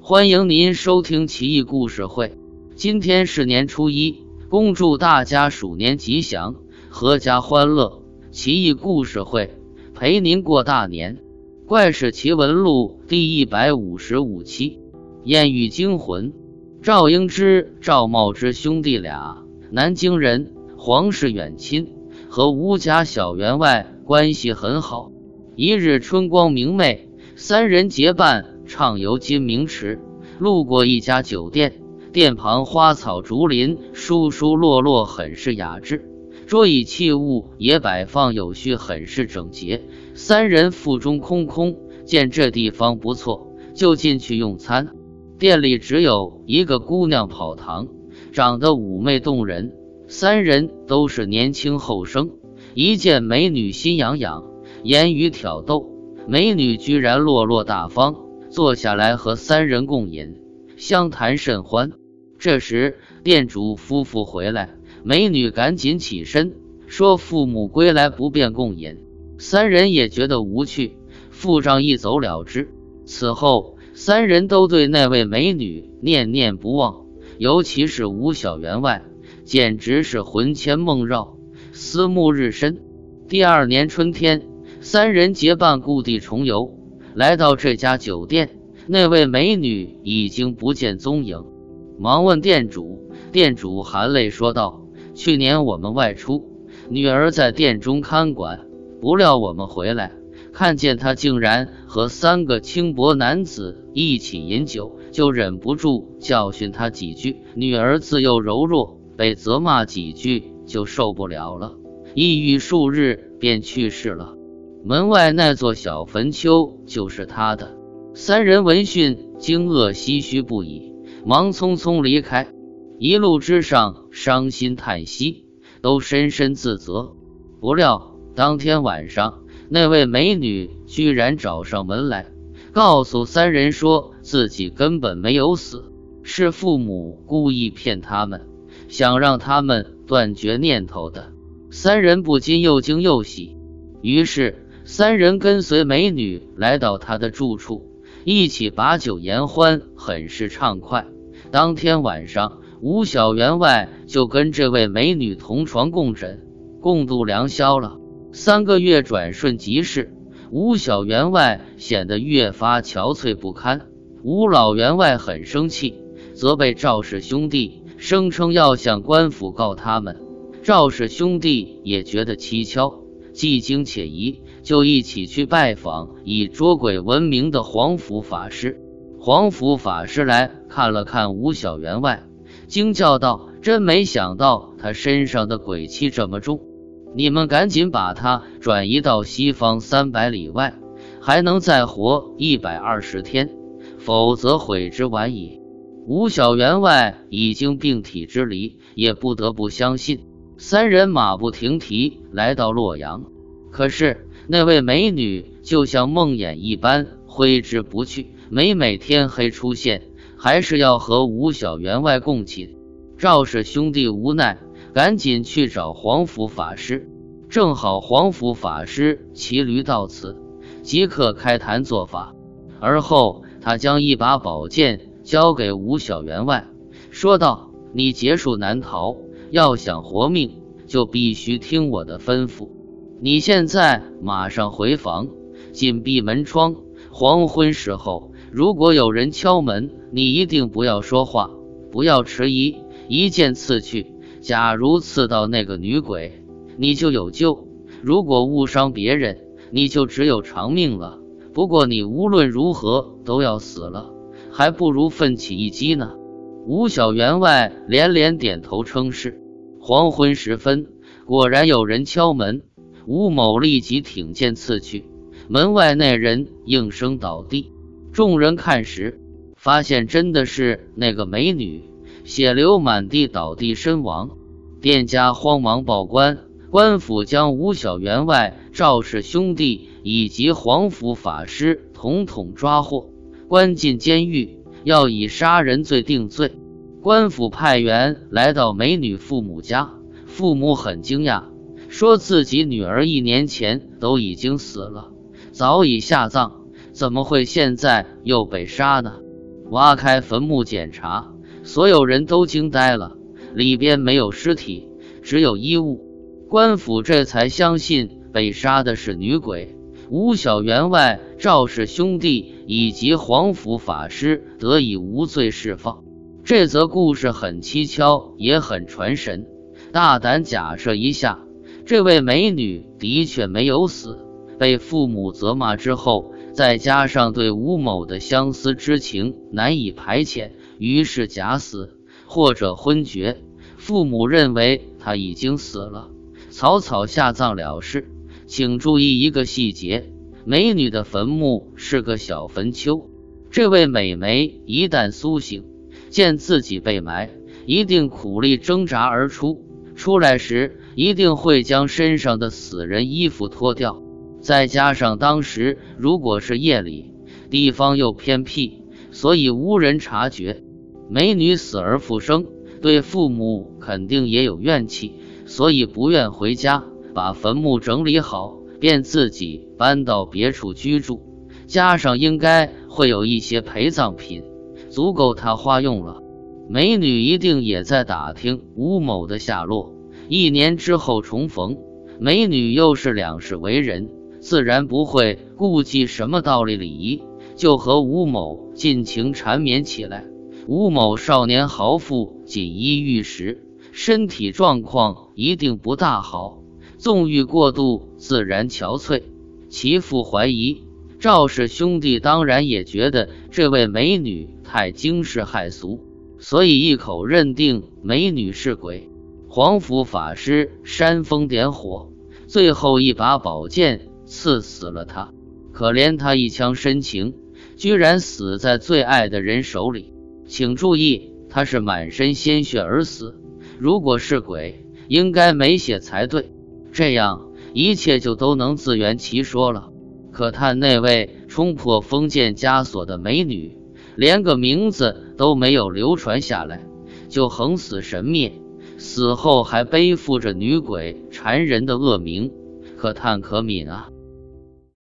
欢迎您收听奇异故事会。今天是年初一，恭祝大家鼠年吉祥，阖家欢乐。奇异故事会陪您过大年。怪事奇闻录第一百五十五期：艳遇惊魂。赵英之、赵茂之兄弟俩，南京人，皇室远亲，和吴家小员外关系很好。一日春光明媚，三人结伴。畅游金明池，路过一家酒店，店旁花草竹林，疏疏落落，很是雅致。桌椅器物也摆放有序，很是整洁。三人腹中空空，见这地方不错，就进去用餐。店里只有一个姑娘跑堂，长得妩媚动人。三人都是年轻后生，一见美女心痒痒，言语挑逗，美女居然落落大方。坐下来和三人共饮，相谈甚欢。这时店主夫妇回来，美女赶紧起身说：“父母归来不便共饮。”三人也觉得无趣，付账一走了之。此后，三人都对那位美女念念不忘，尤其是吴小员外，简直是魂牵梦绕，思慕日深。第二年春天，三人结伴故地重游。来到这家酒店，那位美女已经不见踪影，忙问店主。店主含泪说道：“去年我们外出，女儿在店中看管，不料我们回来，看见她竟然和三个轻薄男子一起饮酒，就忍不住教训她几句。女儿自幼柔弱，被责骂几句就受不了了，抑郁数日便去世了。”门外那座小坟丘就是他的。三人闻讯惊愕唏嘘不已，忙匆匆离开。一路之上伤心叹息，都深深自责。不料当天晚上，那位美女居然找上门来，告诉三人说自己根本没有死，是父母故意骗他们，想让他们断绝念头的。三人不禁又惊又喜，于是。三人跟随美女来到他的住处，一起把酒言欢，很是畅快。当天晚上，吴小员外就跟这位美女同床共枕，共度良宵了。三个月转瞬即逝，吴小员外显得越发憔悴不堪。吴老员外很生气，责备赵氏兄弟，声称要向官府告他们。赵氏兄弟也觉得蹊跷，既惊且疑。就一起去拜访以捉鬼闻名的黄甫法师。黄甫法师来看了看吴小员外，惊叫道：“真没想到他身上的鬼气这么重！你们赶紧把他转移到西方三百里外，还能再活一百二十天，否则悔之晚矣。”吴小员外已经病体之离，也不得不相信。三人马不停蹄来到洛阳，可是。那位美女就像梦魇一般挥之不去，每每天黑出现，还是要和吴小员外共寝。赵氏兄弟无奈，赶紧去找黄甫法师。正好黄甫法师骑驴到此，即刻开坛做法。而后他将一把宝剑交给吴小员外，说道：“你劫数难逃，要想活命，就必须听我的吩咐。”你现在马上回房，紧闭门窗。黄昏时候，如果有人敲门，你一定不要说话，不要迟疑，一剑刺去。假如刺到那个女鬼，你就有救；如果误伤别人，你就只有偿命了。不过你无论如何都要死了，还不如奋起一击呢。吴小员外连连点头称是。黄昏时分，果然有人敲门。吴某立即挺剑刺去，门外那人应声倒地。众人看时，发现真的是那个美女，血流满地，倒地身亡。店家慌忙报官，官府将吴小员外、赵氏兄弟以及黄甫法师统统抓获，关进监狱，要以杀人罪定罪。官府派员来到美女父母家，父母很惊讶。说自己女儿一年前都已经死了，早已下葬，怎么会现在又被杀呢？挖开坟墓检查，所有人都惊呆了，里边没有尸体，只有衣物。官府这才相信被杀的是女鬼。吴小员外、赵氏兄弟以及黄甫法师得以无罪释放。这则故事很蹊跷，也很传神。大胆假设一下，这位美女的确没有死，被父母责骂之后，再加上对吴某的相思之情难以排遣，于是假死或者昏厥。父母认为她已经死了，草草下葬了事。请注意一个细节。美女的坟墓是个小坟丘，这位美眉一旦苏醒，见自己被埋，一定苦力挣扎而出。出来时，一定会将身上的死人衣服脱掉。再加上当时如果是夜里，地方又偏僻，所以无人察觉。美女死而复生，对父母肯定也有怨气，所以不愿回家，把坟墓整理好。便自己搬到别处居住，加上应该会有一些陪葬品，足够他花用了。美女一定也在打听吴某的下落。一年之后重逢，美女又是两世为人，自然不会顾忌什么道理礼仪，就和吴某尽情缠绵起来。吴某少年豪富，锦衣玉食，身体状况一定不大好。纵欲过度，自然憔悴。其父怀疑赵氏兄弟，当然也觉得这位美女太惊世骇俗，所以一口认定美女是鬼。黄甫法师煽风点火，最后一把宝剑刺死了他。可怜他一腔深情，居然死在最爱的人手里。请注意，他是满身鲜血而死。如果是鬼，应该没血才对。这样一切就都能自圆其说了。可叹那位冲破封建枷锁的美女，连个名字都没有流传下来，就横死神灭，死后还背负着女鬼缠人的恶名，可叹可悯啊！